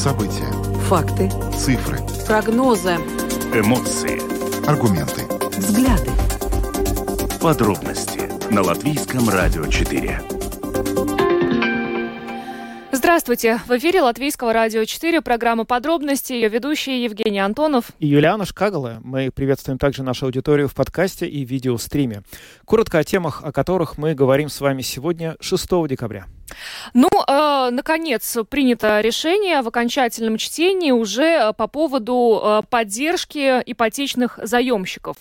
События. Факты. Цифры. Прогнозы. Эмоции. Аргументы. Взгляды. Подробности на Латвийском радио 4. Здравствуйте! В эфире Латвийского радио 4, программа «Подробности», ее ведущие Евгений Антонов и Юлиана Шкагала. Мы приветствуем также нашу аудиторию в подкасте и видеостриме. Коротко о темах, о которых мы говорим с вами сегодня, 6 декабря. Ну, э, наконец, принято решение в окончательном чтении уже э, по поводу э, поддержки ипотечных заемщиков.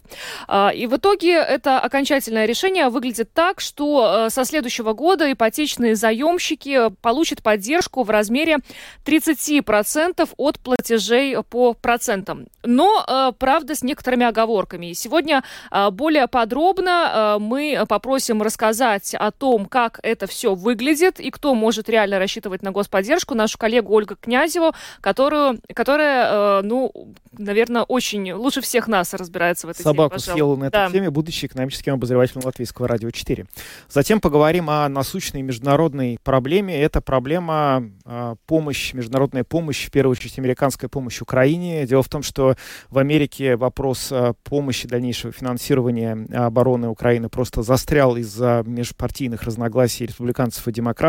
Э, и в итоге это окончательное решение выглядит так, что э, со следующего года ипотечные заемщики получат поддержку в размере 30% от платежей по процентам. Но, э, правда, с некоторыми оговорками. И сегодня э, более подробно э, мы попросим рассказать о том, как это все выглядит и кто может реально рассчитывать на господдержку, нашу коллегу Ольгу Князеву, которую, которая, э, ну, наверное, очень лучше всех нас разбирается в этой Собаку теме. съела на этой Да. теме, будучи экономическим обозревателем Латвийского радио 4. Затем поговорим о насущной международной проблеме. Это проблема э, помощь, международная помощь, в первую очередь американская помощь Украине. Дело в том, что в Америке вопрос э, помощи дальнейшего финансирования обороны Украины просто застрял из-за межпартийных разногласий республиканцев и демократов.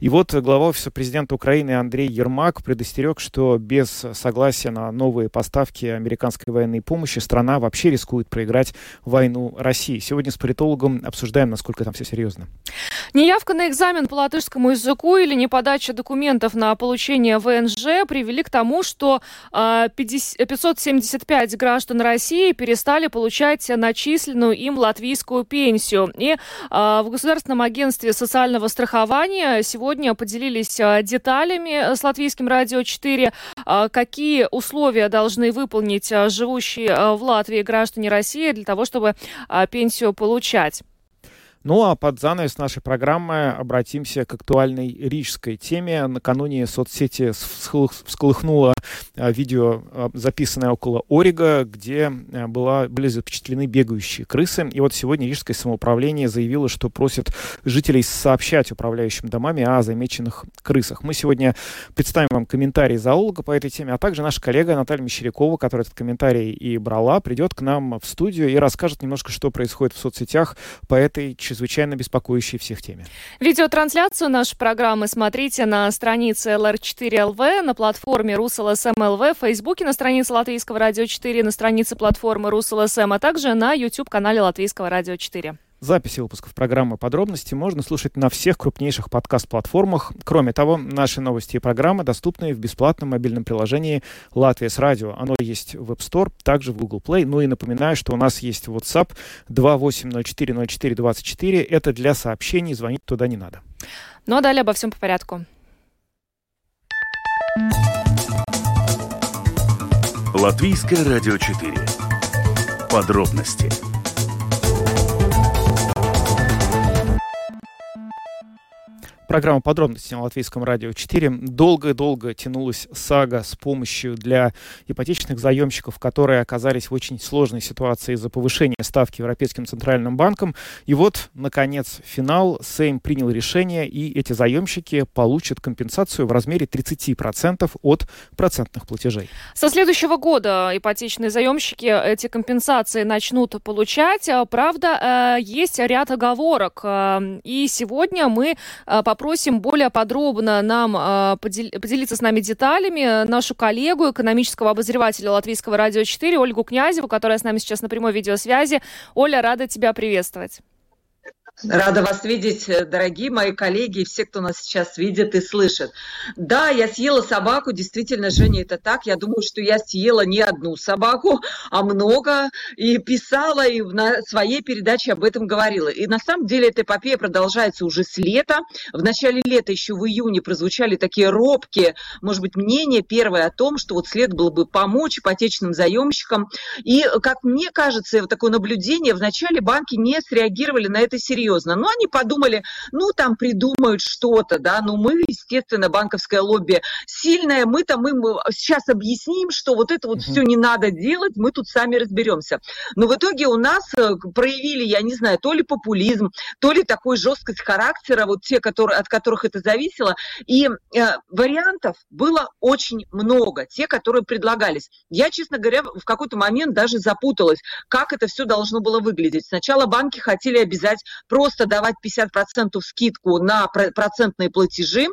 И вот глава офиса президента Украины Андрей Ермак предостерег, что без согласия на новые поставки американской военной помощи страна вообще рискует проиграть войну России. Сегодня с политологом обсуждаем, насколько там все серьезно. Неявка на экзамен по латышскому языку или неподача документов на получение ВНЖ привели к тому, что э, 50 575 граждан России перестали получать начисленную им латвийскую пенсию. И э, в Государственном агентстве социального страхования сегодня поделились э, деталями с Латвийским радио 4, э, какие условия должны выполнить э, живущие в Латвии граждане России для того, чтобы пенсию получать. Ну а под занавес нашей программы обратимся к актуальной рижской теме. Накануне соцсети всколыхнуло а, видео, а, записанное около Орига, где а, была, были запечатлены бегающие крысы. И вот сегодня Рижское самоуправление заявило, что просит жителей сообщать управляющим домами о замеченных крысах. Мы сегодня представим вам комментарий зоолога по этой теме, а также наша коллега Наталья Мещерякова, которая этот комментарий и брала, придет к нам в студию и расскажет немножко, что происходит в соцсетях по этой чрезвычайно беспокоящей всех теме. Видеотрансляцию нашей программы смотрите на странице LR4LV, на платформе RusLSM.LV, в Фейсбуке на странице Латвийского радио 4, на странице платформы RusLSM, а также на YouTube-канале Латвийского радио 4. Записи выпусков программы «Подробности» можно слушать на всех крупнейших подкаст-платформах. Кроме того, наши новости и программы доступны в бесплатном мобильном приложении «Латвия с радио». Оно есть в App Store, также в Google Play. Ну и напоминаю, что у нас есть WhatsApp 28040424. Это для сообщений, звонить туда не надо. Ну а далее обо всем по порядку. Латвийское радио 4. Подробности. Программа подробностей на Латвийском радио 4. Долго-долго тянулась сага с помощью для ипотечных заемщиков, которые оказались в очень сложной ситуации из-за повышения ставки Европейским Центральным банком. И вот, наконец, финал. Сейм принял решение, и эти заемщики получат компенсацию в размере 30% от процентных платежей. Со следующего года ипотечные заемщики эти компенсации начнут получать. Правда, э, есть ряд оговорок. Э, И сегодня мы э, попросим более подробно нам подел- поделиться с нами деталями нашу коллегу, экономического обозревателя Латвийского радио 4, Ольгу Князеву, которая с нами сейчас на прямой видеосвязи. Оля, рада тебя приветствовать. Рада вас видеть, э, дорогие мои коллеги и все, кто нас сейчас видит и слышит. Да, я съела собаку, действительно, Женя, это так. Я думаю, что я съела не одну собаку, а много, и писала, и на своей передаче об этом говорила. И на самом деле эта эпопея продолжается уже с лета. В начале лета, еще в июне, прозвучали такие робкие, может быть, мнения первые о том, что вот следовало бы помочь ипотечным заемщикам. И, как мне кажется, вот такое наблюдение, вначале банки не среагировали на это серьезно. Серьезно. Но они подумали, ну, там придумают что-то, да, ну, мы, естественно, банковское лобби сильное, мы там им сейчас объясним, что вот это вот все не надо делать, мы тут сами разберемся. Но в итоге у нас э, проявили, я не знаю, то ли популизм, то ли такой жесткость характера, вот те, которые, от которых это зависело. И э, вариантов было очень много, те, которые предлагались. Я, честно говоря, в какой-то момент даже запуталась, как это все должно было выглядеть. Сначала банки хотели обязать просто давать 50% скидку на процентные платежи,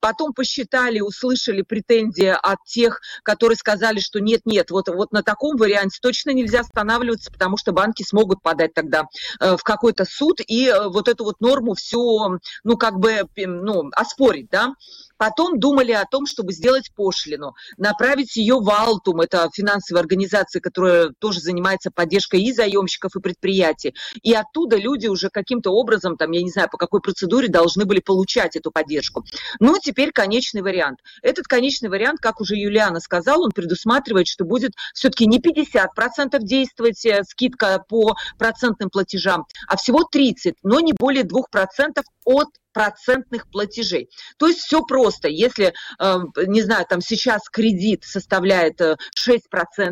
потом посчитали, услышали претензии от тех, которые сказали, что нет-нет, вот, вот на таком варианте точно нельзя останавливаться, потому что банки смогут подать тогда э, в какой-то суд и э, вот эту вот норму все, ну, как бы, ну, оспорить, да. Потом думали о том, чтобы сделать пошлину, направить ее в Алтум, это финансовая организация, которая тоже занимается поддержкой и заемщиков, и предприятий. И оттуда люди уже каким-то образом, там, я не знаю, по какой процедуре должны были получать эту поддержку. Ну, теперь конечный вариант. Этот конечный вариант, как уже Юлиана сказала, он предусматривает, что будет все-таки не 50% действовать э, скидка по процентным платежам, а всего 30, но не более 2% от процентных платежей. То есть все просто. Если, эм, не знаю, там сейчас кредит составляет 6%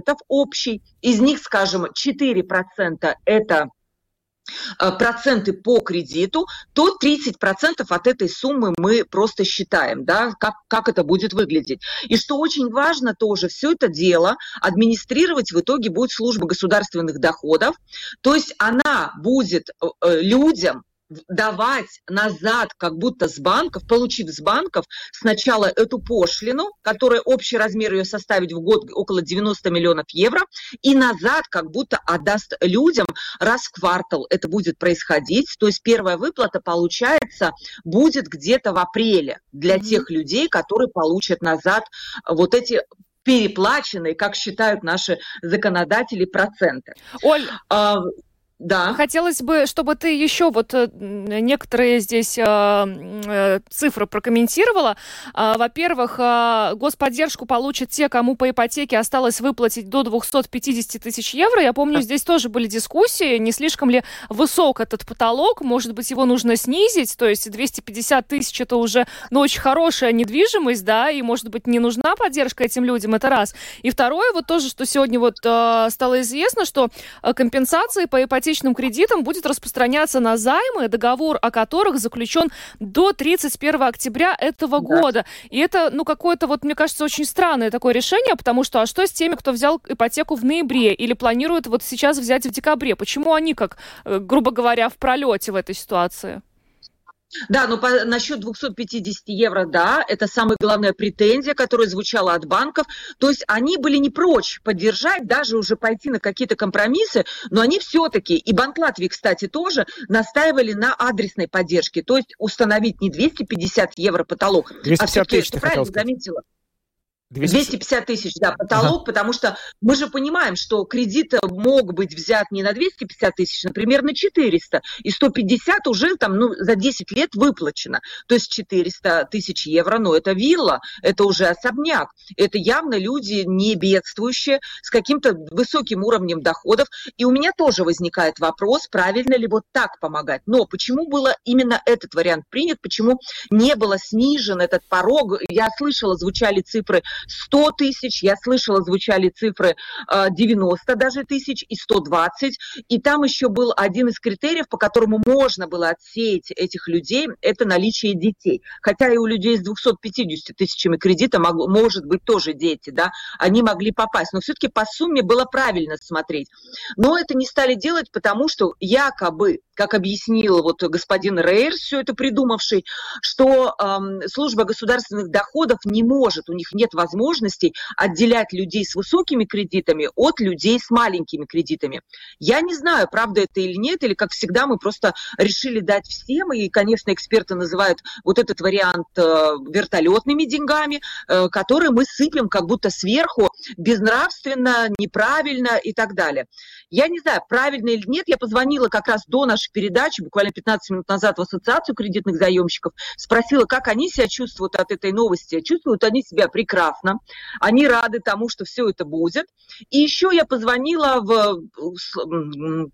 э, общий, из них, скажем, 4% это э, проценты по кредиту, то 30% от этой суммы мы просто считаем, да, как, как это будет выглядеть. И что очень важно тоже, все это дело администрировать в итоге будет служба государственных доходов, то есть она будет э, людям давать назад как будто с банков, получив с банков сначала эту пошлину, которая общий размер ее составить в год около 90 миллионов евро, и назад как будто отдаст людям раз в квартал это будет происходить. То есть первая выплата, получается, будет где-то в апреле для mm-hmm. тех людей, которые получат назад вот эти переплаченные, как считают наши законодатели, проценты. Оль, а, да. Хотелось бы, чтобы ты еще вот э, некоторые здесь э, э, цифры прокомментировала. Э, во-первых, э, господдержку получат те, кому по ипотеке осталось выплатить до 250 тысяч евро. Я помню, здесь тоже были дискуссии, не слишком ли высок этот потолок, может быть, его нужно снизить, то есть 250 тысяч это уже, ну, очень хорошая недвижимость, да, и, может быть, не нужна поддержка этим людям, это раз. И второе, вот тоже, что сегодня вот э, стало известно, что э, компенсации по ипотеке ипотечным кредитам будет распространяться на займы, договор о которых заключен до 31 октября этого да. года. И это, ну, какое-то, вот, мне кажется, очень странное такое решение, потому что, а что с теми, кто взял ипотеку в ноябре или планирует вот сейчас взять в декабре? Почему они, как, э, грубо говоря, в пролете в этой ситуации? Да, но по, насчет 250 евро, да, это самая главная претензия, которая звучала от банков. То есть они были не прочь поддержать, даже уже пойти на какие-то компромиссы, но они все-таки, и Банк Латвии, кстати, тоже настаивали на адресной поддержке, то есть установить не 250 евро потолок, 250 а все-таки, ты правильно заметила, 250 тысяч, да, потолок, ага. потому что мы же понимаем, что кредит мог быть взят не на 250 тысяч, например, на 400, и 150 уже там, ну, за 10 лет выплачено. То есть 400 тысяч евро, ну, это вилла, это уже особняк. Это явно люди не бедствующие, с каким-то высоким уровнем доходов. И у меня тоже возникает вопрос, правильно ли вот так помогать. Но почему было именно этот вариант принят, почему не было снижен этот порог? Я слышала, звучали цифры 100 тысяч, я слышала, звучали цифры 90 а, даже тысяч и 120. И там еще был один из критериев, по которому можно было отсеять этих людей, это наличие детей. Хотя и у людей с 250 тысячами кредита могло, может быть тоже дети, да, они могли попасть. Но все-таки по сумме было правильно смотреть. Но это не стали делать, потому что якобы как объяснил вот господин Рейер, все это придумавший, что э, служба государственных доходов не может, у них нет возможности отделять людей с высокими кредитами от людей с маленькими кредитами. Я не знаю, правда это или нет, или как всегда мы просто решили дать всем, и, конечно, эксперты называют вот этот вариант э, вертолетными деньгами, э, которые мы сыпем как будто сверху, безнравственно, неправильно и так далее. Я не знаю, правильно или нет, я позвонила как раз до нашей нашей передачи буквально 15 минут назад в Ассоциацию кредитных заемщиков, спросила, как они себя чувствуют от этой новости. Чувствуют они себя прекрасно, они рады тому, что все это будет. И еще я позвонила в,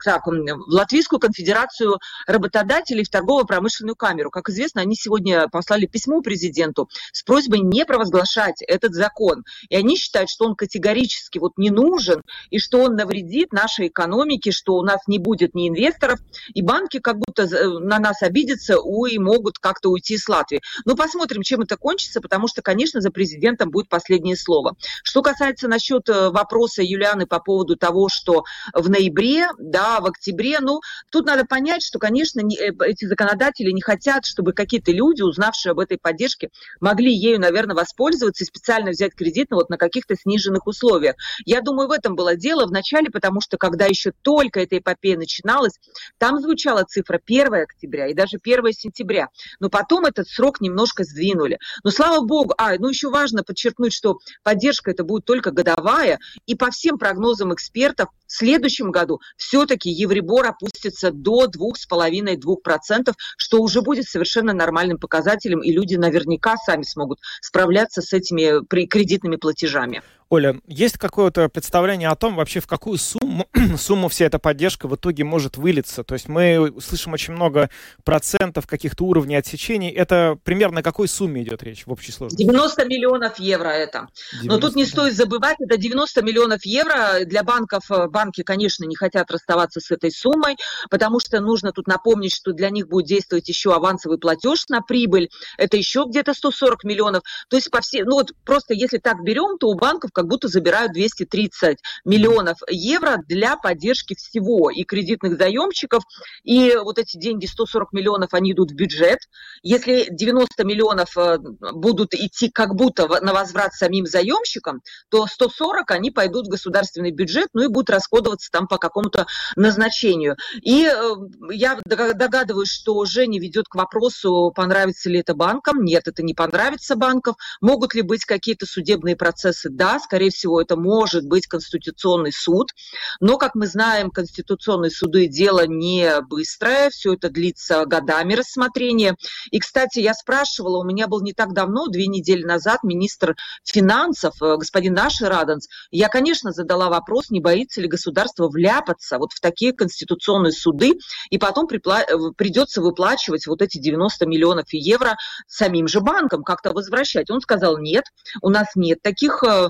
так, в Латвийскую конфедерацию работодателей в торгово-промышленную камеру. Как известно, они сегодня послали письмо президенту с просьбой не провозглашать этот закон. И они считают, что он категорически вот не нужен, и что он навредит нашей экономике, что у нас не будет ни инвесторов, и банки как будто э, на нас обидятся и могут как-то уйти с Латвии. Ну, посмотрим, чем это кончится, потому что, конечно, за президентом будет последнее слово. Что касается насчет э, вопроса Юлианы по поводу того, что в ноябре, да, в октябре, ну, тут надо понять, что, конечно, э, эти законодатели не хотят, чтобы какие-то люди, узнавшие об этой поддержке, могли ею, наверное, воспользоваться и специально взять кредит ну, вот на каких-то сниженных условиях. Я думаю, в этом было дело вначале, потому что когда еще только эта эпопея начиналась, там звучала цифра 1 октября и даже 1 сентября. Но потом этот срок немножко сдвинули. Но слава богу, а, ну еще важно подчеркнуть, что поддержка это будет только годовая, и по всем прогнозам экспертов в следующем году все-таки Евробор опустится до 2,5-2%, что уже будет совершенно нормальным показателем, и люди наверняка сами смогут справляться с этими кредитными платежами. Оля, есть какое-то представление о том, вообще в какую сумму, сумму вся эта поддержка в итоге может вылиться? То есть мы слышим очень много процентов каких-то уровней отсечений. Это примерно о какой сумме идет речь в общей сложности? 90 миллионов евро это. Но тут не стоит забывать, это 90 миллионов евро. Для банков, э, банки, конечно, не хотят расставаться с этой суммой, потому что нужно тут напомнить, что для них будет действовать еще авансовый платеж на прибыль. Это еще где-то 140 миллионов. То есть по всей, ну вот просто если так берем, то у банков как будто забирают 230 миллионов евро для поддержки всего и кредитных заемщиков, и вот эти деньги, 140 миллионов, они идут в бюджет. Если 90 миллионов э, будут идти как будто на возврат самим заемщикам, то 140 они пойдут в государственный бюджет, ну и будут расходоваться там по какому-то назначению. И э, я догадываюсь, что Женя ведет к вопросу, понравится ли это банкам. Нет, это не понравится банкам. Могут ли быть какие-то судебные процессы? Да, скорее всего, это может быть Конституционный суд. Но, как мы знаем, Конституционные суды дело не быстрое, все это длится годами рассмотрения. И, кстати, я спрашивала, у меня был не так давно, две недели назад, министр финансов, э, господин Наши Раданс, я, конечно, задала вопрос, не боится ли государство вляпаться вот в такие конституционные суды, и потом припла- э, придется выплачивать вот эти 90 миллионов евро самим же банкам, как-то возвращать. Он сказал, нет, у нас нет таких э,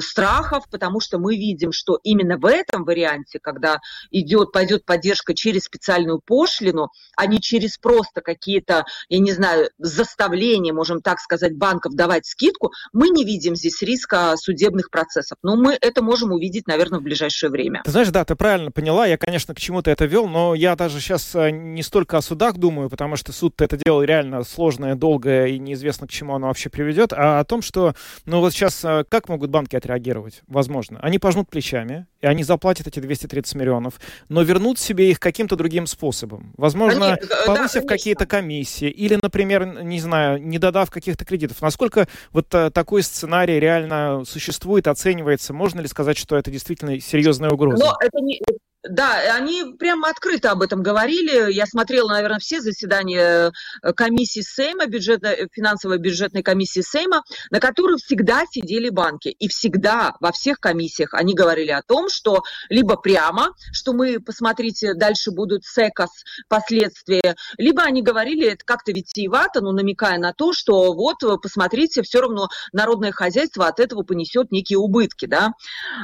страхов, потому что мы видим, что именно в этом варианте, когда идет, пойдет поддержка через специальную пошлину, а не через просто какие-то, я не знаю, заставления, можем так сказать, банков давать скидку, мы не видим здесь риска судебных процессов. Но мы это можем увидеть, наверное, в ближайшее время. Ты знаешь, да, ты правильно поняла. Я, конечно, к чему-то это вел, но я даже сейчас э, не столько о судах думаю, потому что суд это дело реально сложное, долгое и неизвестно, к чему оно вообще приведет, а о том, что, ну вот сейчас, э, как могут банки отреагировать? Возможно. Они пожмут плечами, и они заплатят эти 230 миллионов, но вернут себе их каким-то другим способом. Возможно, Они, повысив да, какие-то комиссии или, например, не знаю, не додав каких-то кредитов. Насколько вот а, такой сценарий реально существует, оценивается? Можно ли сказать, что это действительно серьезная угроза? Но это не, да, они прямо открыто об этом говорили. Я смотрела, наверное, все заседания э, комиссии Сейма, бюджетной, э, финансовой бюджетной комиссии Сейма, на которых всегда сидели банки. И всегда во всех комиссиях они говорили о том, что либо прямо, что мы, посмотрите, дальше будут секас последствия, либо они говорили это как-то витиевато, но намекая на то, что вот, э, посмотрите, все равно народное хозяйство от этого понесет некие убытки. Да?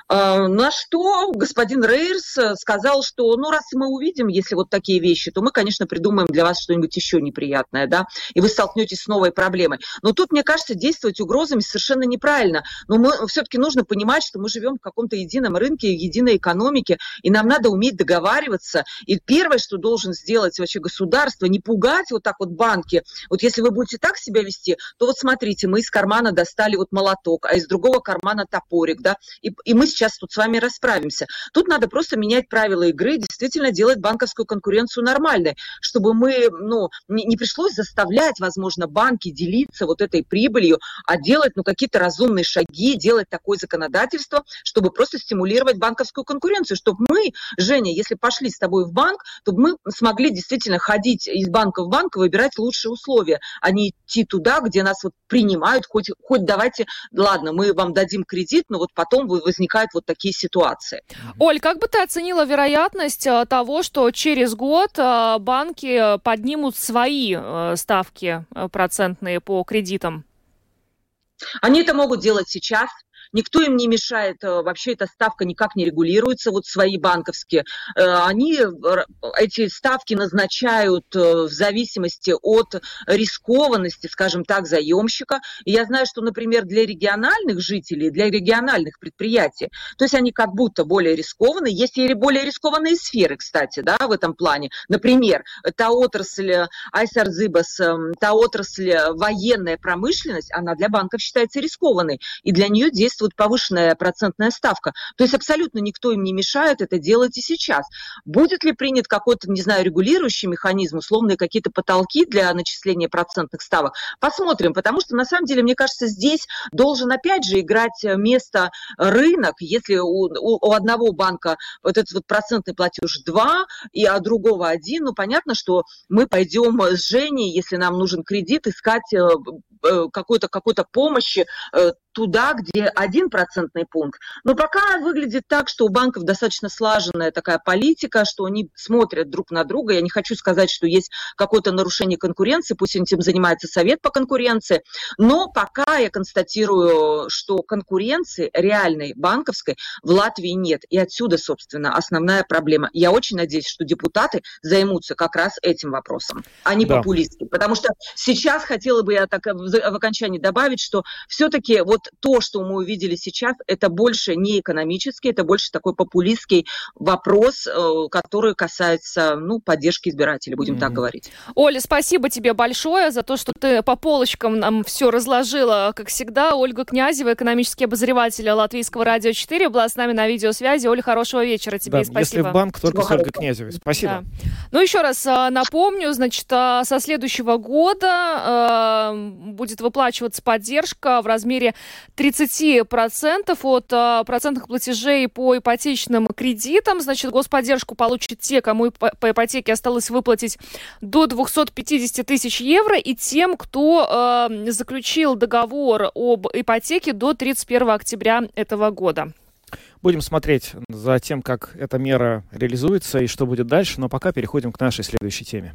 На что господин Рейерс сказал, что, ну, раз мы увидим, если вот такие вещи, то мы, конечно, придумаем для вас что-нибудь еще неприятное, да, и вы столкнетесь с новой проблемой. Но тут, мне кажется, действовать угрозами совершенно неправильно. Но мы все-таки нужно понимать, что мы живем в каком-то едином рынке, единой экономике, и нам надо уметь договариваться. И первое, что должен сделать вообще государство, не пугать вот так вот банки. Вот если вы будете так себя вести, то вот смотрите, мы из кармана достали вот молоток, а из другого кармана топорик, да, и, и мы сейчас тут с вами расправимся. Тут надо просто менять правила игры действительно делать банковскую конкуренцию нормальной, чтобы мы, ну, не, не пришлось заставлять, возможно, банки делиться вот этой прибылью, а делать, ну, какие-то разумные шаги, делать такое законодательство, чтобы просто стимулировать банковскую конкуренцию, чтобы мы, Женя, если пошли с тобой в банк, то мы смогли действительно ходить из банка в банк и выбирать лучшие условия, а не идти туда, где нас вот принимают, хоть, хоть давайте, ладно, мы вам дадим кредит, но вот потом возникают вот такие ситуации. Оль, как бы ты оценила вероятность э, того, что через год э, банки поднимут свои э, ставки процентные по кредитам? Они это могут делать сейчас, никто им не мешает, э, вообще эта ставка никак не регулируется, вот свои банковские. Э, они эти ставки назначают э, в зависимости от рискованности, скажем так, заемщика. И я знаю, что, например, для региональных жителей, для региональных предприятий, то есть они как будто более рискованы. Есть и более рискованные сферы, кстати, да, в этом плане. Например, та отрасль Айсарзыбас, эм, та отрасль военная промышленность, она для банков считается рискованной. И для нее действует действует повышенная процентная ставка. То есть абсолютно никто им не мешает это делать и сейчас. Будет ли принят какой-то, не знаю, регулирующий механизм, условные какие-то потолки для начисления процентных ставок? Посмотрим, потому что на самом деле, мне кажется, здесь должен опять же играть место рынок. Если у, у, у одного банка вот этот вот процентный платеж 2, и а другого 1, ну понятно, что мы пойдем с Женей, если нам нужен кредит, искать э, э, какой-то какой-то помощи э, туда, где один процентный пункт. Но пока выглядит так, что у банков достаточно слаженная такая политика, что они смотрят друг на друга. Я не хочу сказать, что есть какое-то нарушение конкуренции, пусть этим занимается совет по конкуренции, но пока я констатирую, что конкуренции реальной банковской в Латвии нет. И отсюда, собственно, основная проблема. Я очень надеюсь, что депутаты займутся как раз этим вопросом, а не да. популистски. Потому что сейчас хотела бы я так в окончании добавить, что все-таки вот то, что мы увидели сейчас, это больше не экономический, это больше такой популистский вопрос, э, который касается ну, поддержки избирателей, будем mm-hmm. так говорить. Оля, спасибо тебе большое за то, что ты по полочкам нам все разложила, как всегда. Ольга Князева, экономический обозреватель Латвийского радио 4, была с нами на видеосвязи. Оля, хорошего вечера тебе да, спасибо. Если в банк, только Всего с Ольгой Князевой. Спасибо. Да. Ну, еще раз э, напомню, значит, э, со следующего года э, будет выплачиваться поддержка в размере 30% от а, процентных платежей по ипотечным кредитам. Значит, господдержку получат те, кому по ипотеке осталось выплатить до 250 тысяч евро, и тем, кто э, заключил договор об ипотеке до 31 октября этого года. Будем смотреть за тем, как эта мера реализуется и что будет дальше, но пока переходим к нашей следующей теме.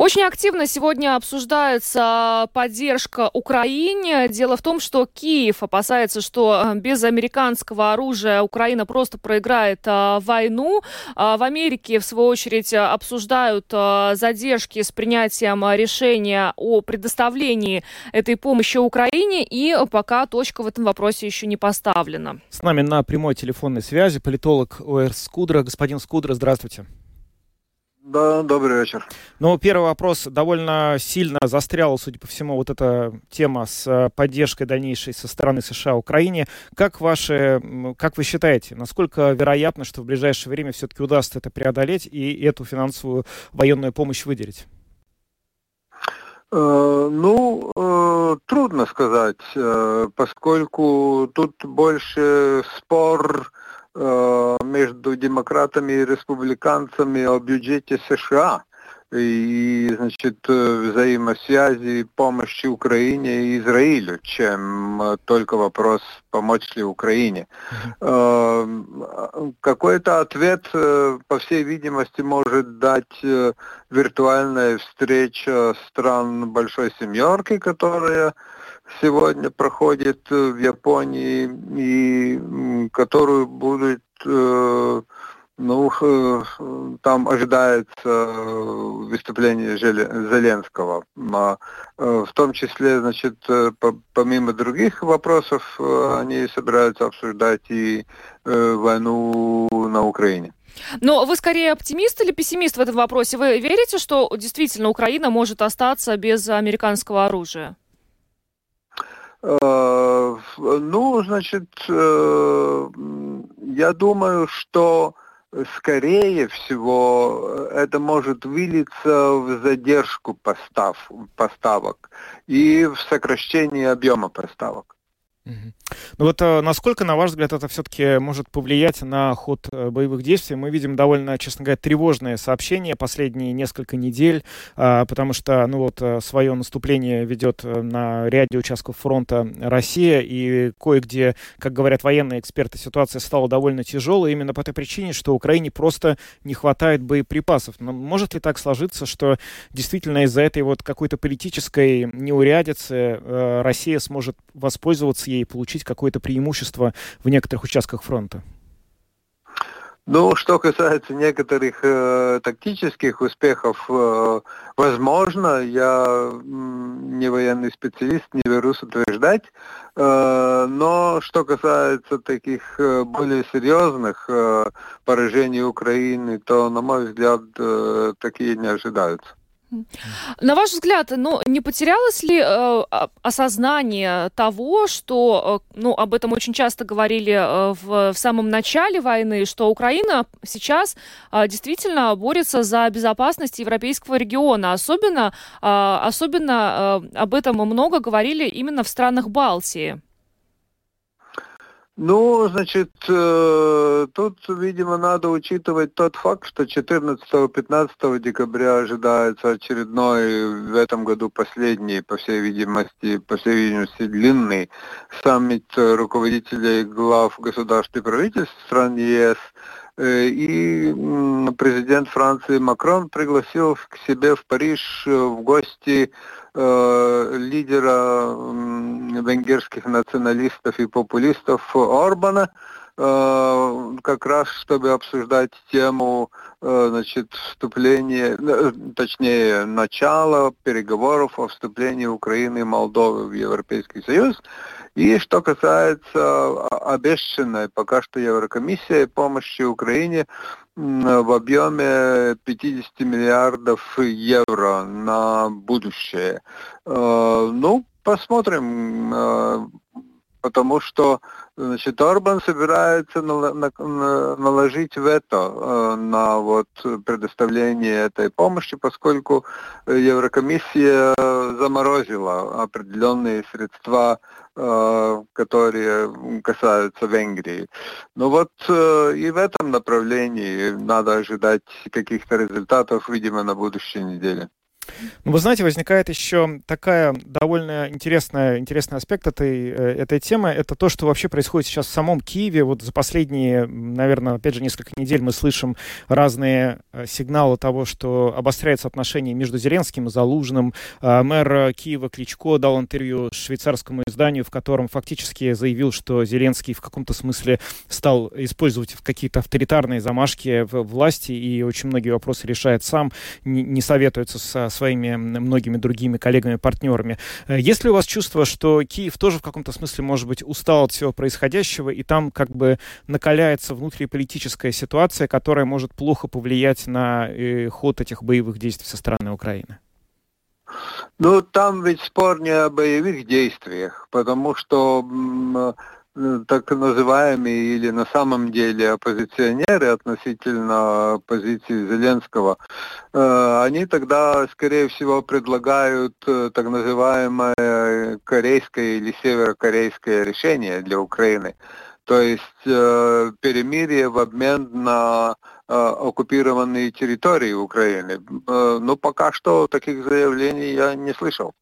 Очень активно сегодня обсуждается поддержка Украине. Дело в том, что Киев опасается, что э, без американского оружия Украина просто проиграет а, войну. А, в Америке, в свою очередь, обсуждают а, задержки с принятием решения о предоставлении этой помощи Украине, и пока точка в этом вопросе еще не поставлена. С нами на прямой телефонной связи политолог ОР Скудра. Господин Скудра, здравствуйте. Да, добрый вечер. Ну, первый вопрос. Довольно сильно застряла, судя по всему, вот эта тема с э, поддержкой дальнейшей со стороны США Украине. Как, ваши, как вы считаете, насколько вероятно, что в ближайшее время все-таки удастся это преодолеть и эту финансовую военную помощь выделить? Э, ну, э, трудно сказать, поскольку тут больше спор между демократами и республиканцами о бюджете США и, значит, взаимосвязи помощи Украине и Израилю, чем только вопрос, помочь ли Украине. Э, какой-то ответ, э, по всей видимости, может дать виртуальная встреча стран Большой Семерки, которая сегодня проходит в Японии и которую будет э, Ну, э, там ожидается выступление Зеленского. А, в том числе, значит, помимо других вопросов, они собираются обсуждать и войну на Украине. Но вы скорее оптимист или пессимист в этом вопросе? Вы верите, что действительно Украина может остаться без американского оружия? Э, ну, значит, э, я думаю, что скорее всего это может вылиться в задержку постав, поставок и в сокращение объема поставок. Ну вот э, насколько, на ваш взгляд, это все-таки может повлиять на ход э, боевых действий? Мы видим довольно, честно говоря, тревожные сообщения последние несколько недель, а, потому что, ну вот, э, свое наступление ведет на ряде участков фронта Россия, и кое-где, как говорят военные эксперты, ситуация стала довольно тяжелой именно по той причине, что Украине просто не хватает боеприпасов. Но может ли так сложиться, что действительно из-за этой вот какой-то политической неурядицы Россия сможет воспользоваться ей и получить какое-то преимущество в некоторых участках фронта? Ну, что касается некоторых э, тактических успехов, э, возможно, я не военный специалист, не берусь утверждать, э, но что касается таких э, более серьезных э, поражений Украины, то, на мой взгляд, э, такие не ожидаются. На ваш взгляд, ну, не потерялось ли э, осознание того, что, э, ну, об этом очень часто говорили э, в, в самом начале войны, что Украина сейчас э, действительно борется за безопасность европейского региона. Особенно, э, особенно э, об этом много говорили именно в странах Балтии. Ну, значит, э, тут, видимо, надо учитывать тот факт, что 14-15 декабря ожидается очередной, в этом году последний, по всей видимости, по всей видимости, длинный саммит руководителей глав государств и правительств стран ЕС. Э, и президент Франции Макрон пригласил к себе в Париж в гости Э, лидера венгерских националистов и популистов Орбана, э, как раз чтобы обсуждать тему э, значит, вступления, точнее, начала переговоров о вступлении Украины и Молдовы в Европейский Союз. И что касается обещанной пока что Еврокомиссией помощи Украине в объеме 50 миллиардов евро на будущее. Э, ну, посмотрим, э, потому что значит, Орбан собирается наложить вето э, на вот предоставление этой помощи, поскольку Еврокомиссия заморозила определенные средства Э, которые касаются Венгрии. Но ну вот э, и в этом направлении надо ожидать каких-то результатов, видимо, на будущей неделе. Ну, вы знаете, возникает еще такая довольно интересная, интересный аспект этой, э, этой темы. Это то, что вообще происходит сейчас в самом Киеве. Вот за последние, наверное, опять же, несколько недель мы слышим разные э, сигналы того, что обостряются отношения между Зеленским и Залужным. Э, мэр Киева Кличко дал интервью швейцарскому изданию, в котором фактически заявил, что Зеленский в каком-то смысле стал использовать какие-то авторитарные замашки в власти и очень многие вопросы решает сам, не, советуется с своими многими другими коллегами-партнерами. Э, есть ли у вас чувство, что Киев тоже в каком-то смысле, может быть, устал от всего происходящего, и там как бы накаляется внутриполитическая ситуация, которая может плохо повлиять на э, ход этих боевых действий со стороны Украины? Ну, там ведь спор не о боевых действиях, потому что так называемые или на самом деле оппозиционеры относительно позиции Зеленского, э, они тогда, скорее всего, предлагают э, так называемое корейское или северокорейское решение для Украины. То есть перемирие в обмен на оккупированные территории Украины. Но пока что таких заявлений я не слышал.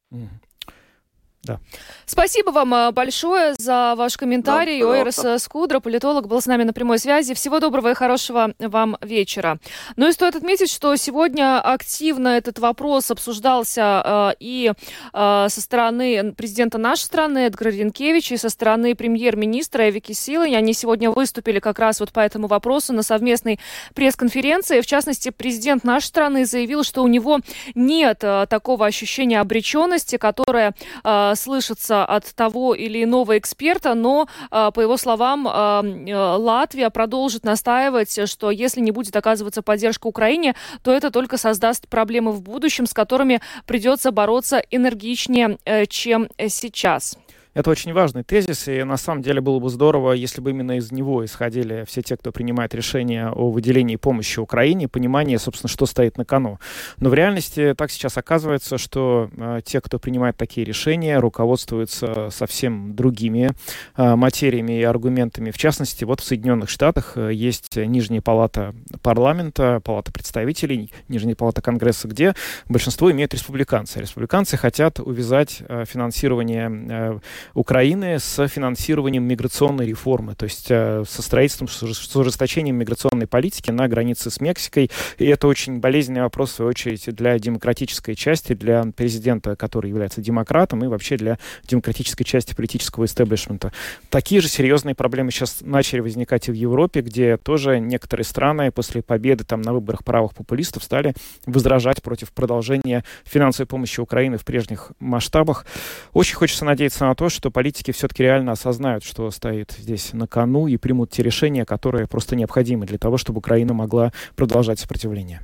Да. Спасибо вам э, большое за ваш комментарий. Да, Ойрес Скудра, политолог, был с нами на прямой связи. Всего доброго и хорошего вам вечера. Ну и стоит отметить, что сегодня активно этот вопрос обсуждался э, и э, со стороны президента нашей страны Эдгара Ренкевича, и со стороны премьер-министра Эвики Силы. Они сегодня выступили как раз вот по этому вопросу на совместной пресс-конференции. В частности, президент нашей страны заявил, что у него нет э, такого ощущения обреченности, которое э, слышится от того или иного эксперта, но, а, по его словам, а, э, Латвия продолжит настаивать, что если не будет оказываться поддержка Украине, то это только создаст проблемы в будущем, с которыми придется бороться энергичнее, э, чем сейчас. Это очень важный тезис, и на самом деле было бы здорово, если бы именно из него исходили все те, кто принимает решения о выделении помощи Украине, понимание, собственно, что стоит на кону. Но в реальности так сейчас оказывается, что э, те, кто принимает такие решения, руководствуются совсем другими э, материями и аргументами. В частности, вот в Соединенных Штатах э, есть Нижняя палата парламента, палата представителей, Нижняя палата Конгресса, где большинство имеют республиканцы. Республиканцы хотят увязать э, финансирование э, Украины с финансированием миграционной реформы, то есть э, со строительством, с ужесточением миграционной политики на границе с Мексикой. И это очень болезненный вопрос, в свою очередь, для демократической части, для президента, который является демократом, и вообще для демократической части политического истеблишмента. Такие же серьезные проблемы сейчас начали возникать и в Европе, где тоже некоторые страны после победы там на выборах правых популистов стали возражать против продолжения финансовой помощи Украины в прежних масштабах. Очень хочется надеяться на то, что политики все-таки реально осознают, что стоит здесь на кону и примут те решения, которые просто необходимы для того, чтобы Украина могла продолжать сопротивление.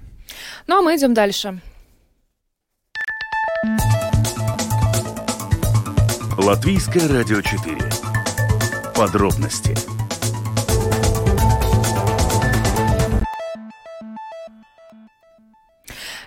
Ну а мы идем дальше. Латвийское радио 4. Подробности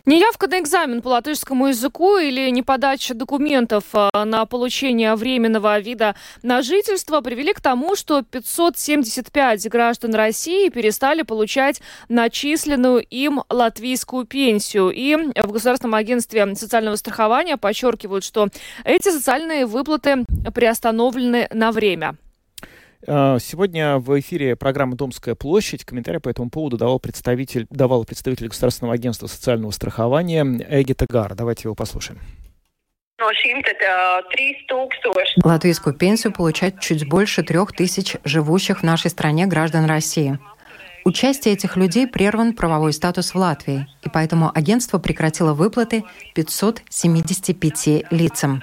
Неявка на экзамен по латышскому языку или неподача документов а, на получение временного вида на жительство привели к тому, что 575 граждан России перестали получать начисленную им латвийскую пенсию. И в Государственном агентстве социального страхования подчеркивают, что эти социальные выплаты приостановлены на время. А, сегодня в эфире программы «Домская площадь» комментарий по этому поводу давал представитель, давал представитель Государственного агентства социального страхования Эги Тагар. Давайте его послушаем. Латвийскую пенсию получают чуть больше трех тысяч живущих в нашей стране граждан России. Участие этих людей прерван правовой статус в Латвии, и поэтому агентство прекратило выплаты 575 лицам.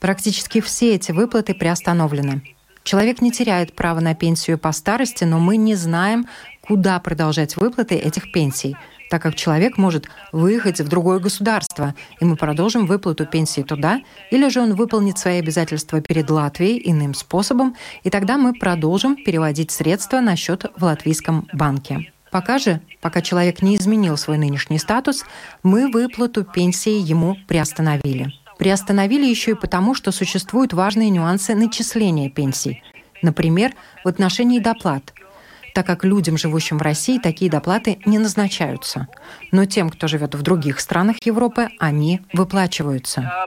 Практически все эти выплаты приостановлены. Человек не теряет право на пенсию по старости, но мы не знаем, куда продолжать выплаты этих пенсий, так как человек может выехать в другое государство, и мы продолжим выплату пенсии туда, или же он выполнит свои обязательства перед Латвией иным способом, и тогда мы продолжим переводить средства на счет в латвийском банке. Пока же, пока человек не изменил свой нынешний статус, мы выплату пенсии ему приостановили приостановили еще и потому, что существуют важные нюансы начисления пенсий. Например, в отношении доплат так как людям, живущим в России, такие доплаты не назначаются. Но тем, кто живет в других странах Европы, они выплачиваются.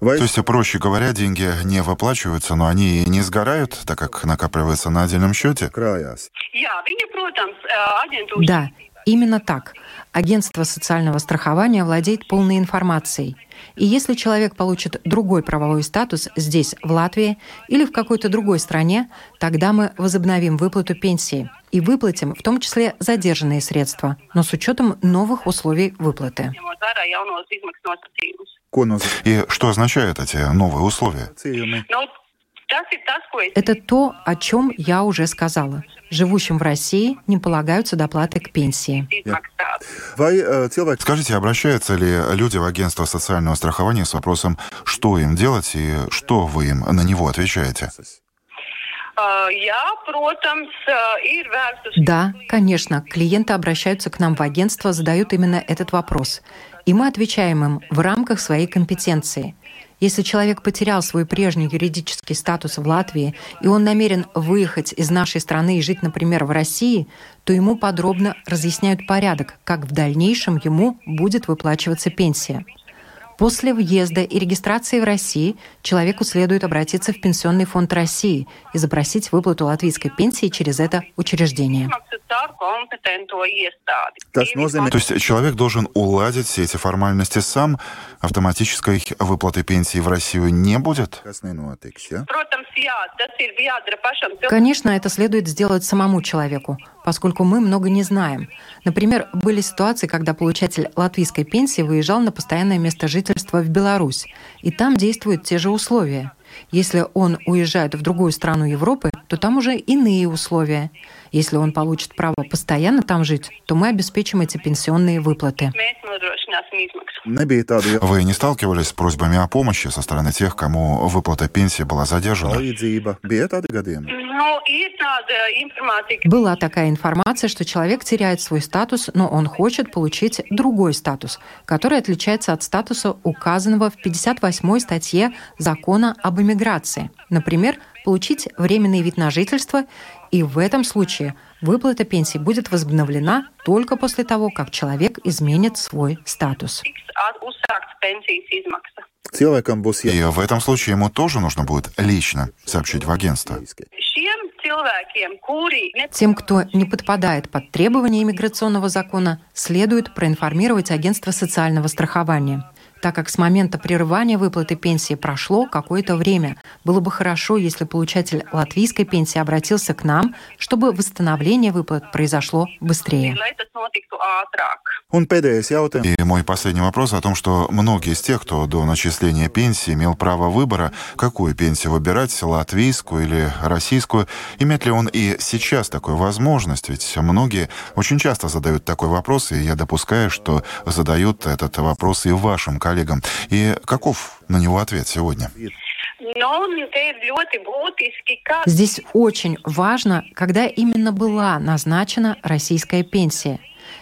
То есть, проще говоря, деньги не выплачиваются, но они и не сгорают, так как накапливаются на отдельном счете? Да, именно так. Агентство социального страхования владеет полной информацией. И если человек получит другой правовой статус здесь, в Латвии или в какой-то другой стране, тогда мы возобновим выплату пенсии и выплатим в том числе задержанные средства, но с учетом новых условий выплаты. И что означают эти новые условия? Это то, о чем я уже сказала. Живущим в России не полагаются доплаты к пенсии. Э, Скажите, обращаются ли люди в агентство социального страхования с вопросом, что им делать и что вы им на него отвечаете? Да, конечно. Клиенты обращаются к нам в агентство, задают именно этот вопрос. И мы отвечаем им в рамках своей компетенции – если человек потерял свой прежний юридический статус в Латвии, и он намерен выехать из нашей страны и жить, например, в России, то ему подробно разъясняют порядок, как в дальнейшем ему будет выплачиваться пенсия. После въезда и регистрации в России человеку следует обратиться в Пенсионный фонд России и запросить выплату латвийской пенсии через это учреждение. То есть человек должен уладить все эти формальности сам, автоматической выплаты пенсии в Россию не будет? Конечно, это следует сделать самому человеку, поскольку мы много не знаем. Например, были ситуации, когда получатель латвийской пенсии выезжал на постоянное место жительства в Беларусь, и там действуют те же условия. Если он уезжает в другую страну Европы, то там уже иные условия. Если он получит право постоянно там жить, то мы обеспечим эти пенсионные выплаты. Вы не сталкивались с просьбами о помощи со стороны тех, кому выплата пенсии была задержана? Была такая информация, что человек теряет свой статус, но он хочет получить другой статус, который отличается от статуса, указанного в 58 статье Закона об иммиграции. Например, получить временный вид на жительство, и в этом случае выплата пенсии будет возобновлена только после того, как человек изменит свой статус. И в этом случае ему тоже нужно будет лично сообщить в агентство. Тем, кто не подпадает под требования иммиграционного закона, следует проинформировать агентство социального страхования так как с момента прерывания выплаты пенсии прошло какое-то время. Было бы хорошо, если получатель латвийской пенсии обратился к нам, чтобы восстановление выплат произошло быстрее. И мой последний вопрос о том, что многие из тех, кто до начисления пенсии имел право выбора, какую пенсию выбирать, латвийскую или российскую, имеет ли он и сейчас такую возможность? Ведь многие очень часто задают такой вопрос, и я допускаю, что задают этот вопрос и в вашем коллегам коллегам. И каков на него ответ сегодня? Здесь очень важно, когда именно была назначена российская пенсия.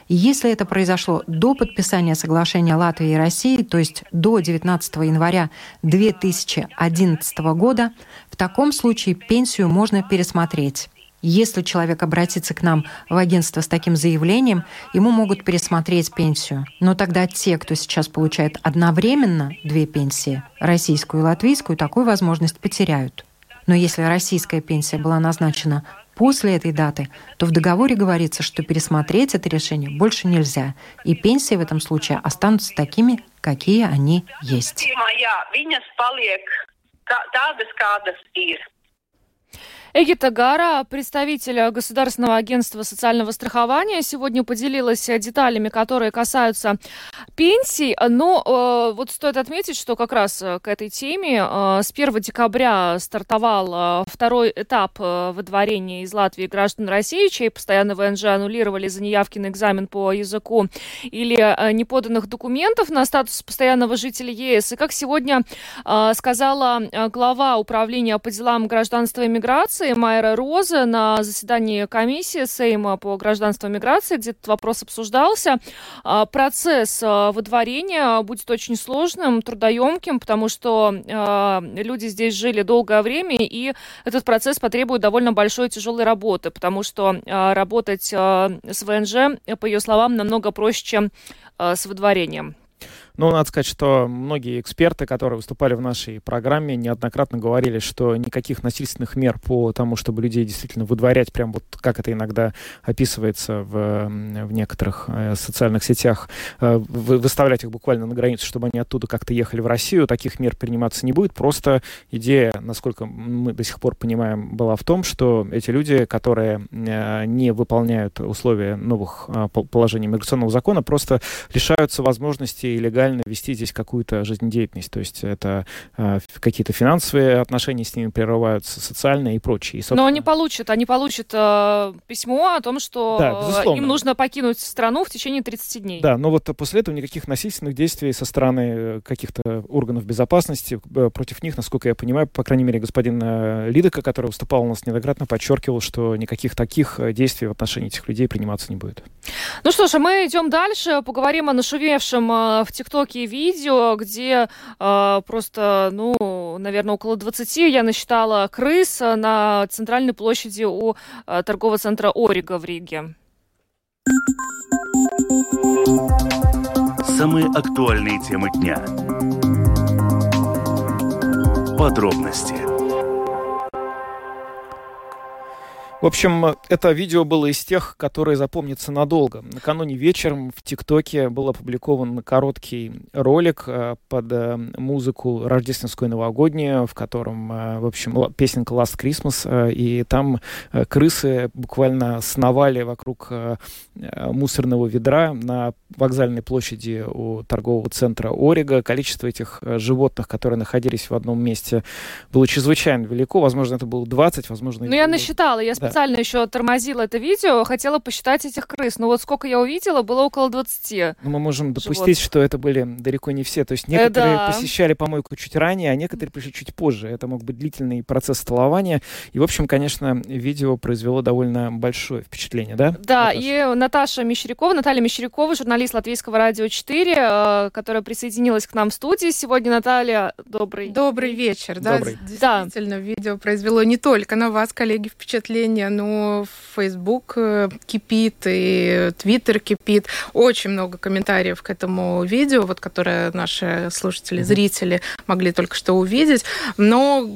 Если это произошло до подписания соглашения Латвии и России, то есть до 19 января 2011 года, в таком случае пенсию можно пересмотреть. Если человек обратится к нам в агентство с таким заявлением, ему могут пересмотреть пенсию. Но тогда те, кто сейчас получает одновременно две пенсии, российскую и латвийскую, такую возможность потеряют. Но если российская пенсия была назначена после этой даты, то в договоре говорится, что пересмотреть это решение больше нельзя, и пенсии в этом случае останутся такими, какие они есть. Эгита Гара, представитель Государственного агентства социального страхования, сегодня поделилась деталями, которые касаются пенсий. Но э, вот стоит отметить, что как раз к этой теме э, с 1 декабря стартовал э, второй этап э, выдворения из Латвии граждан России, чей постоянно ВНЖ аннулировали за неявки на экзамен по языку или э, неподанных документов на статус постоянного жителя ЕС. И как сегодня э, сказала э, глава управления по делам гражданства и миграции, миграции Майра Роза на заседании комиссии Сейма по гражданству и миграции, где этот вопрос обсуждался. А, процесс а, выдворения будет очень сложным, трудоемким, потому что а, люди здесь жили долгое время, и этот процесс потребует довольно большой тяжелой работы, потому что работать с ВНЖ, по ее словам, намного проще, чем с выдворением. Ну, надо сказать, что многие эксперты, которые выступали в нашей программе, неоднократно говорили, что никаких насильственных мер по тому, чтобы людей действительно выдворять, прям вот как это иногда описывается в, в некоторых э, социальных сетях, э, выставлять их буквально на границу, чтобы они оттуда как-то ехали в Россию, таких мер приниматься не будет. Просто идея, насколько мы до сих пор понимаем, была в том, что эти люди, которые э, не выполняют условия новых положений миграционного закона, просто лишаются возможности легально легально вести здесь какую-то жизнедеятельность. То есть это э, какие-то финансовые отношения с ними прерываются, социальные и прочие. И, Но они получат, они получат э, письмо о том, что да, им нужно покинуть страну в течение 30 дней. Да, но вот после этого никаких насильственных действий со стороны э, каких-то органов безопасности э, против них, насколько я понимаю, по крайней мере, господин э, Лидока, который выступал у нас неоднократно, подчеркивал, что никаких таких действий в отношении этих людей приниматься не будет. Ну что ж, а мы идем дальше, поговорим о нашумевшем в ТикТоке ТикТоке видео, где э, просто, ну, наверное, около 20 я насчитала крыс на центральной площади у э, торгового центра Орига в Риге. Самые актуальные темы дня Подробности В общем, это видео было из тех, которые запомнятся надолго. Накануне вечером в ТикТоке был опубликован короткий ролик э, под э, музыку рождественскую и новогоднюю, в котором, э, в общем, песенка Last Christmas, и там крысы буквально сновали вокруг мусорного ведра на вокзальной площади у торгового центра Орига. Количество этих животных, которые находились в одном месте, было чрезвычайно велико. Возможно, это было 20, возможно... Ну, я насчитала. Я да специально еще тормозила это видео, хотела посчитать этих крыс. Но вот сколько я увидела, было около 20. Ну, мы можем допустить, что это были далеко не все. То есть э, некоторые да. посещали помойку чуть ранее, а некоторые пришли чуть позже. Это мог быть длительный процесс столования. И, в общем, конечно, видео произвело довольно большое впечатление, да? Да, Наташа? и Наташа Мещерякова, Наталья Мещерякова, журналист Латвийского радио 4, э, которая присоединилась к нам в студии. Сегодня, Наталья, добрый... Добрый вечер. Да, добрый. действительно, да. видео произвело не только на вас, коллеги, впечатление, обсуждения, но Facebook э, кипит и Twitter кипит. Очень много комментариев к этому видео, вот которое наши слушатели, зрители могли только что увидеть. Но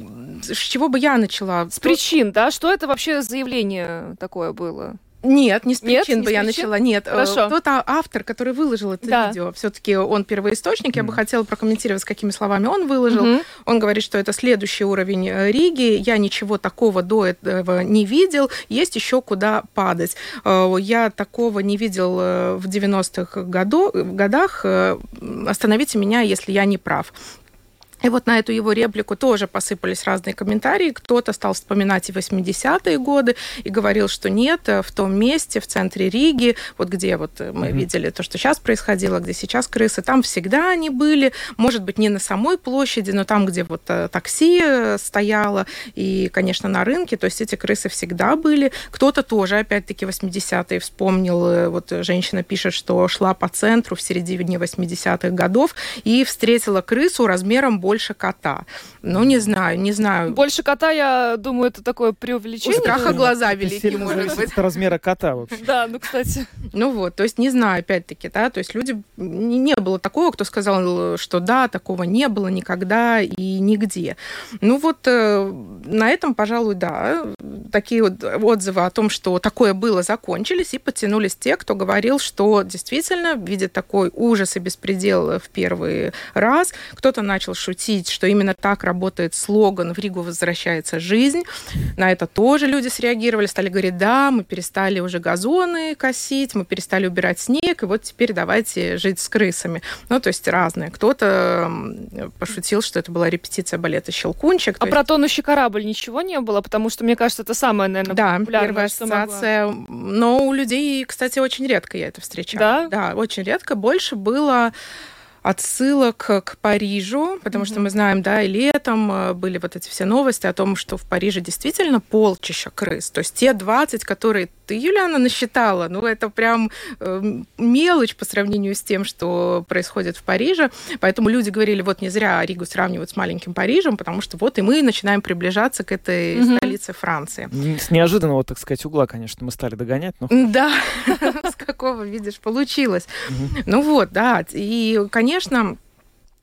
с чего бы я начала? С причин, да? Что это вообще заявление такое было? Нет, не с причин Нет, бы я причин? начала. Нет, э, Хорошо. тот а, автор, который выложил это да. видео, все-таки он первоисточник. Mm. Я бы хотела прокомментировать, с какими словами он выложил. Mm-hmm. Он говорит, что это следующий уровень э, Риги. Я ничего такого до этого не видел. Есть еще куда падать. Э, я такого не видел в 90-х году, годах. Остановите меня, если я не прав. И вот на эту его реплику тоже посыпались разные комментарии. Кто-то стал вспоминать и 80-е годы и говорил, что нет, в том месте, в центре Риги, вот где вот мы mm-hmm. видели то, что сейчас происходило, где сейчас крысы, там всегда они были. Может быть, не на самой площади, но там, где вот э, такси э, стояло, и, конечно, на рынке. То есть эти крысы всегда были. Кто-то тоже, опять-таки, 80-е вспомнил. Э, вот женщина пишет, что шла по центру в середине 80-х годов и встретила крысу размером больше кота. Ну, не знаю, не знаю. Больше кота, я думаю, это такое преувеличение. У страха глаза великие, может быть. Размера кота вообще. Да, ну, кстати. Ну вот, то есть не знаю, опять-таки, да, то есть люди... Не было такого, кто сказал, что да, такого не было никогда и нигде. Ну вот э, на этом, пожалуй, да, такие вот отзывы о том, что такое было, закончились, и подтянулись те, кто говорил, что действительно видит такой ужас и беспредел в первый раз. Кто-то начал шутить шутить, что именно так работает слоган «В Ригу возвращается жизнь». На это тоже люди среагировали, стали говорить, да, мы перестали уже газоны косить, мы перестали убирать снег, и вот теперь давайте жить с крысами. Ну, то есть разные. Кто-то пошутил, что это была репетиция балета «Щелкунчик». А про тонущий корабль ничего не было? Потому что, мне кажется, это самое, наверное, да, первая ассоциация. Но у людей, кстати, очень редко я это встречала. Да? Да, очень редко. Больше было отсылок к Парижу, потому mm-hmm. что мы знаем, да, и летом э, были вот эти все новости о том, что в Париже действительно полчища крыс. То есть те 20, которые Юлиана, насчитала, ну, это прям э, мелочь по сравнению с тем, что происходит в Париже. Поэтому люди говорили, вот не зря Ригу сравнивают с маленьким Парижем, потому что вот и мы начинаем приближаться к этой mm-hmm. столице Франции. С неожиданного, так сказать, угла, конечно, мы стали догонять. Но... Да, с какого, видишь, получилось. Ну вот, да. И, конечно,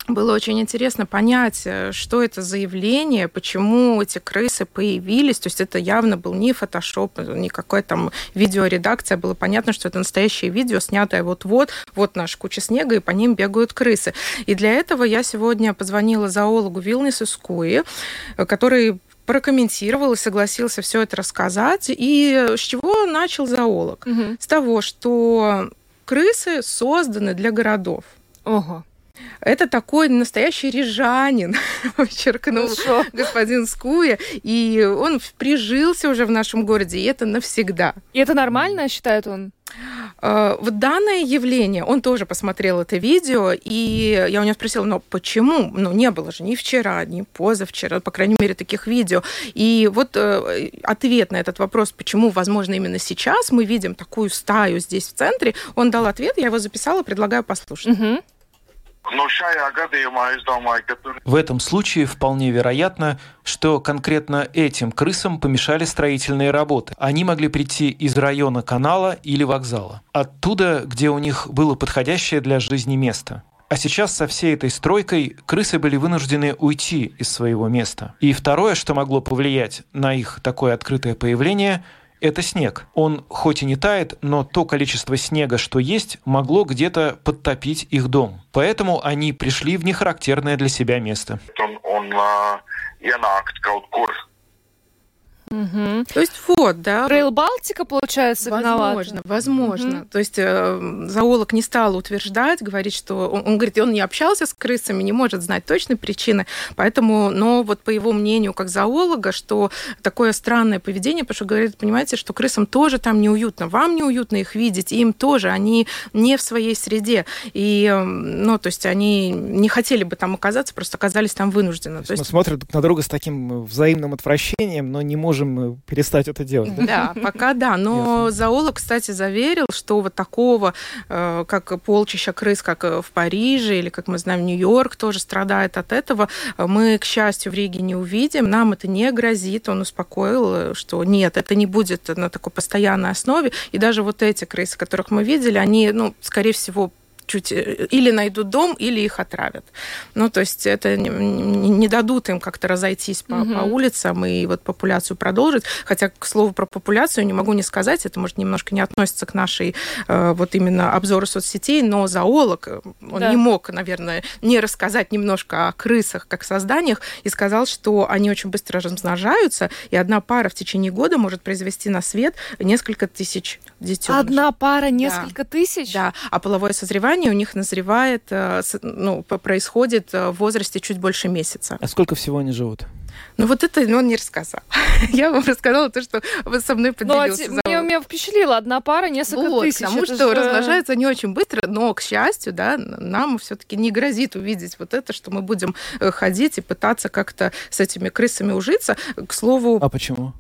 было очень интересно понять, э, что это за явление, почему эти крысы появились. То есть это явно был не фотошоп, не какая там видеоредакция. Было понятно, что это настоящее видео, снятое вот-вот. Вот наша куча снега, и по ним бегают крысы. И для этого я сегодня позвонила зоологу Вилнису Скуи, э, который прокомментировал и согласился все это рассказать. И с чего начал зоолог? Угу. С того, что крысы созданы для городов. Ого. Это такой настоящий рижанин, подчеркнул Хорошо. господин Скуя, и он прижился уже в нашем городе, и это навсегда. И это нормально, считает он? А, вот данное явление, он тоже посмотрел это видео, и я у него спросила, но почему? Ну, не было же ни вчера, ни позавчера, по крайней мере, таких видео. И вот э, ответ на этот вопрос, почему, возможно, именно сейчас мы видим такую стаю здесь в центре, он дал ответ, я его записала, предлагаю послушать. Угу. В этом случае вполне вероятно, что конкретно этим крысам помешали строительные работы. Они могли прийти из района канала или вокзала. Оттуда, где у них было подходящее для жизни место. А сейчас со всей этой стройкой крысы были вынуждены уйти из своего места. И второе, что могло повлиять на их такое открытое появление – это снег. Он хоть и не тает, но то количество снега, что есть, могло где-то подтопить их дом. Поэтому они пришли в нехарактерное для себя место. Он, он, Угу. То есть вот, да. Рейл Балтика, получается, Возможно, виновата. возможно. Угу. То есть э, зоолог не стал утверждать, говорить, что... Он, он говорит, он не общался с крысами, не может знать точной причины, поэтому... Но вот по его мнению, как зоолога, что такое странное поведение, потому что говорит, понимаете, что крысам тоже там неуютно, вам неуютно их видеть, им тоже, они не в своей среде. И, ну, то есть они не хотели бы там оказаться, просто оказались там вынужденно. То есть, то есть... Мы смотрим друг на друга с таким взаимным отвращением, но не можем можем перестать это делать. Да, пока да. Но зоолог, кстати, заверил, что вот такого, э, как полчища крыс, как в Париже или, как мы знаем, Нью-Йорк тоже страдает от этого, мы, к счастью, в Риге не увидим. Нам это не грозит. Он успокоил, что нет, это не будет на такой постоянной основе. И даже вот эти крысы, которых мы видели, они, ну, скорее всего, чуть э, или найдут дом, или их отравят. Ну, то есть это не, не дадут им как-то разойтись по, угу. по улицам и вот популяцию продолжить. Хотя, к слову, про популяцию не могу не сказать, это, может, немножко не относится к нашей э, вот именно обзору соцсетей, но зоолог, э, он да. не мог, наверное, не рассказать немножко о крысах как созданиях и сказал, что они очень быстро размножаются, и одна пара в течение года может произвести на свет несколько тысяч детей. Одна пара несколько да. тысяч? Да, а половое созревание заболевание у них назревает, э, ну, происходит э, в возрасте чуть больше месяца. А сколько всего они живут? Ну вот это ну, он не рассказал. Я вам рассказала то, что вы со мной ну, а поделился. Ну, меня, меня впечатлило, одна пара, несколько вот, тысяч. Потому что же... размножаются они очень быстро, но, к счастью, да, нам все-таки не грозит увидеть вот это, что мы будем э, ходить и пытаться как-то с этими крысами ужиться. К слову... А почему?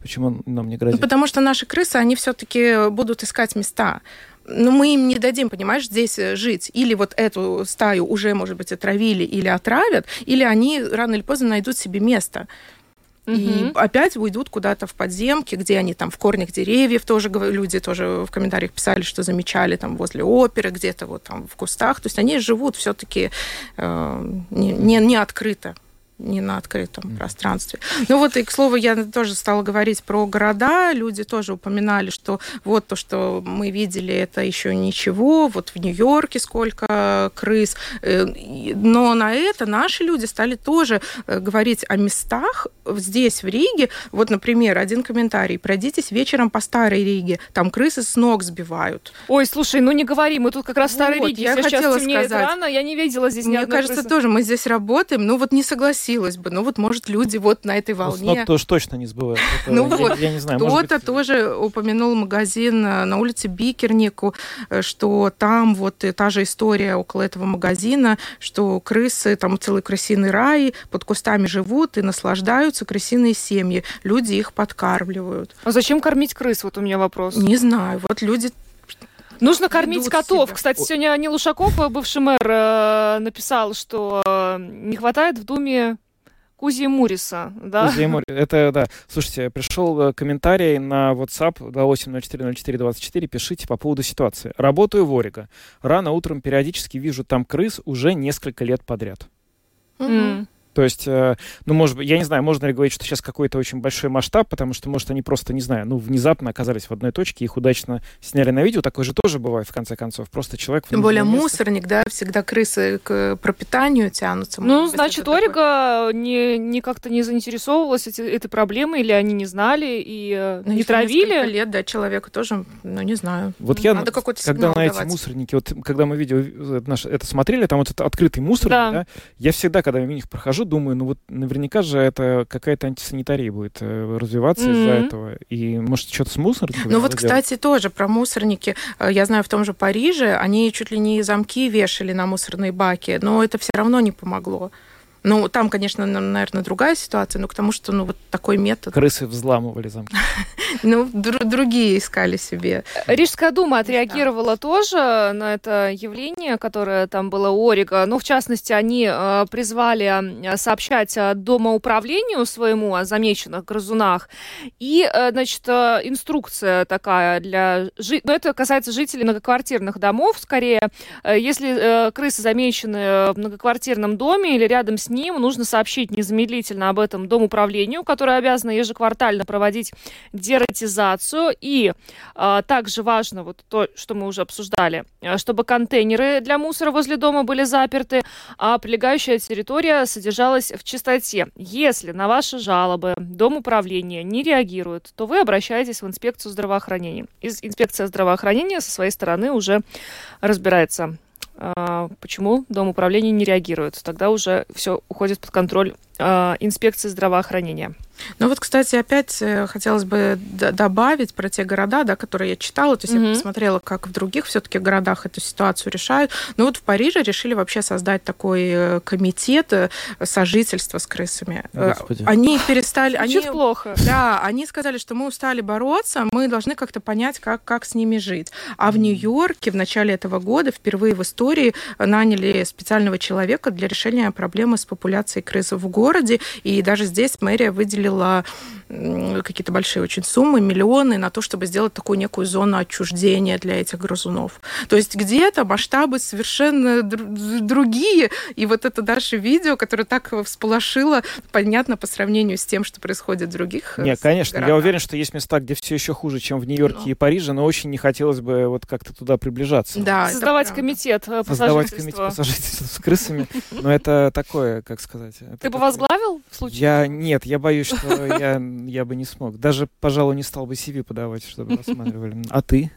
Почему нам не грозит? Ну, потому что наши крысы, они все-таки будут искать места ну, мы им не дадим, понимаешь, здесь э, жить. Или вот эту стаю уже, может быть, отравили или отравят, или они рано или поздно найдут себе место. И опять уйдут куда-то в подземки, где они там в корнях деревьев тоже люди тоже в комментариях писали, что замечали там возле оперы, где-то вот там в кустах. То есть они живут все-таки э, не, не, не открыто не на открытом mm. пространстве. Ну вот и, к слову, я тоже стала говорить про города. Люди тоже упоминали, что вот то, что мы видели, это еще ничего. Вот в Нью-Йорке сколько крыс. Э, но на это наши люди стали тоже э, говорить о местах здесь, в Риге. Вот, например, один комментарий. Пройдитесь вечером по Старой Риге. Там крысы с ног сбивают. Ой, слушай, ну не говори, мы тут как раз в Старой вот, Риге. Я Сейчас хотела сказать. рано, я не видела здесь Мне кажется, крысы. тоже мы здесь работаем. Ну вот не согласилась согласилась бы. Ну вот, может, люди вот на этой волне... Ну, тоже точно не сбывают. Ну вот. Кто-то тоже упомянул магазин э, на улице Бикернику, э, что там вот та же история около этого магазина, что крысы, там целый крысиный рай, под кустами живут и наслаждаются крысиные семьи. Люди их подкармливают. А зачем кормить крыс? Вот у меня вопрос. Не знаю. Вот люди Нужно кормить котов. Себя. Кстати, сегодня Анил Ушаков, бывший мэр, э, написал, что не хватает в Думе Кузи Муриса, да? Кузи Муриса, это, да. Слушайте, пришел э, комментарий на WhatsApp 28040424, пишите по поводу ситуации. Работаю в Ориго. Рано утром периодически вижу там крыс уже несколько лет подряд. Mm-hmm. То есть, э, ну, может быть, я не знаю, можно ли говорить, что сейчас какой-то очень большой масштаб, потому что, может, они просто, не знаю, ну, внезапно оказались в одной точке, их удачно сняли на видео. Такое же тоже бывает, в конце концов. Просто человек... Тем более место. мусорник, да, всегда крысы к пропитанию тянутся. Ну, быть, значит, Орига не, не как-то не заинтересовывалась эти, этой проблемой, или они не знали и э, ну, не травили. лет, да, человеку тоже, ну, не знаю. Вот я, Надо когда на эти мусорники, вот когда мы видео это, это смотрели, там вот этот открытый мусор, да. да, я всегда, когда мимо них прохожу, думаю, ну вот наверняка же это какая-то антисанитария будет э, развиваться mm-hmm. из-за этого. И может что-то с мусорниками? Ну вот, делать? кстати, тоже про мусорники. Э, я знаю, в том же Париже они чуть ли не замки вешали на мусорные баки, но это все равно не помогло. Ну, там, конечно, наверное, другая ситуация, но к тому, что ну, вот такой метод... Крысы взламывали замки. Ну, другие искали себе. Рижская дума отреагировала тоже на это явление, которое там было у Орига. Ну, в частности, они э, призвали сообщать домоуправлению своему о замеченных грызунах. И, э, значит, э, инструкция такая для... Ну, это касается жителей многоквартирных домов, скорее. Если крысы замечены в многоквартирном доме или рядом с ним, нужно сообщить незамедлительно об этом домоуправлению, которое обязано ежеквартально проводить дератизацию. И а, также важно вот то, что мы уже обсуждали, а, чтобы контейнеры для мусора возле дома были заперты, а прилегающая территория содержалась в чистоте. Если на ваши жалобы дом управления не реагирует, то вы обращаетесь в инспекцию здравоохранения. Инспекция здравоохранения со своей стороны уже разбирается почему Дом управления не реагирует. Тогда уже все уходит под контроль а, инспекции здравоохранения. Ну вот, кстати, опять э, хотелось бы добавить про те города, да, которые я читала, то есть mm-hmm. я посмотрела, как в других все-таки городах эту ситуацию решают. Ну вот в Париже решили вообще создать такой э, комитет э, сожительства с крысами. Господи. Они перестали... Они, плохо. Да, они сказали, что мы устали бороться, мы должны как-то понять, как, как с ними жить. А в Нью-Йорке в начале этого года впервые в истории наняли специального человека для решения проблемы с популяцией крыс в городе, и даже здесь мэрия выделила какие-то большие очень суммы, миллионы на то, чтобы сделать такую некую зону отчуждения для этих грызунов. То есть где-то масштабы совершенно другие. И вот это даже видео, которое так всполошило, понятно по сравнению с тем, что происходит в других э, Нет, конечно. Городах. Я уверен, что есть места, где все еще хуже, чем в Нью-Йорке но. и Париже, но очень не хотелось бы вот как-то туда приближаться. Да, Создавать комитет э, Создавать комитет по сожительству с крысами. Но это такое, как сказать... Ты бы возглавил в случае? Я... Нет, я боюсь, что я, я бы не смог. Даже, пожалуй, не стал бы CV подавать, чтобы рассматривали. А ты?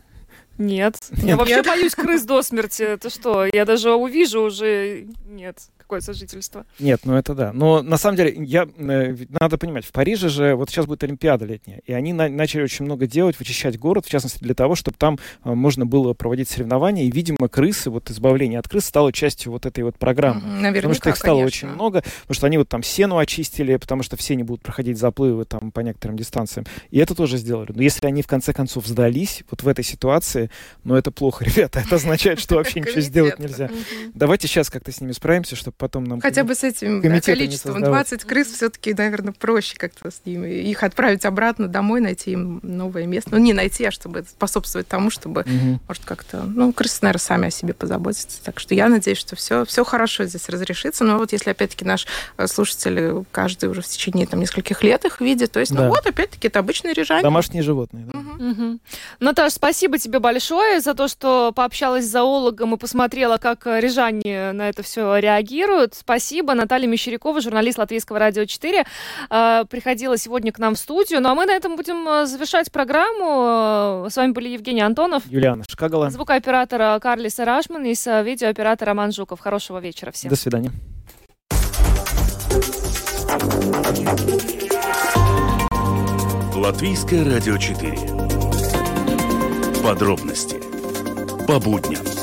Нет. Я вообще боюсь крыс до смерти. Это что? Я даже увижу уже... Нет какое сожительство. Нет, ну это да. Но на самом деле, я, э, надо понимать, в Париже же вот сейчас будет Олимпиада летняя, и они на, начали очень много делать, вычищать город, в частности для того, чтобы там э, можно было проводить соревнования, и, видимо, крысы, вот избавление от крыс стало частью вот этой вот программы. Наверняка, потому что их стало конечно. очень много, потому что они вот там сену очистили, потому что все не будут проходить заплывы там по некоторым дистанциям. И это тоже сделали. Но если они в конце концов сдались вот в этой ситуации, ну это плохо, ребята. Это означает, что вообще ничего сделать нельзя. Давайте сейчас как-то с ними справимся, чтобы потом нам... Хотя бы с этим да, количеством. 20 крыс все-таки, наверное, проще как-то с ними. Их отправить обратно домой, найти им новое место. Ну, не найти, а чтобы способствовать тому, чтобы, угу. может, как-то... Ну, крысы, наверное, сами о себе позаботятся. Так что я надеюсь, что все, все хорошо здесь разрешится. Но вот если, опять-таки, наш э, слушатель каждый уже в течение там, нескольких лет их видит, то есть, ну да. ну вот, опять-таки, это обычные рижане. Домашние животные, да. Угу. Угу. Наташа, спасибо тебе большое за то, что пообщалась с зоологом и посмотрела, как рижане на это все реагируют. Спасибо. Наталья Мещерякова, журналист Латвийского радио 4, э, приходила сегодня к нам в студию. Ну а мы на этом будем э, завершать программу. С вами были Евгений Антонов. Юлиана Шкагала. Звукооператор Карлис Рашман и видеооператор Роман Жуков. Хорошего вечера всем. До свидания. Латвийское радио 4. Подробности по будням.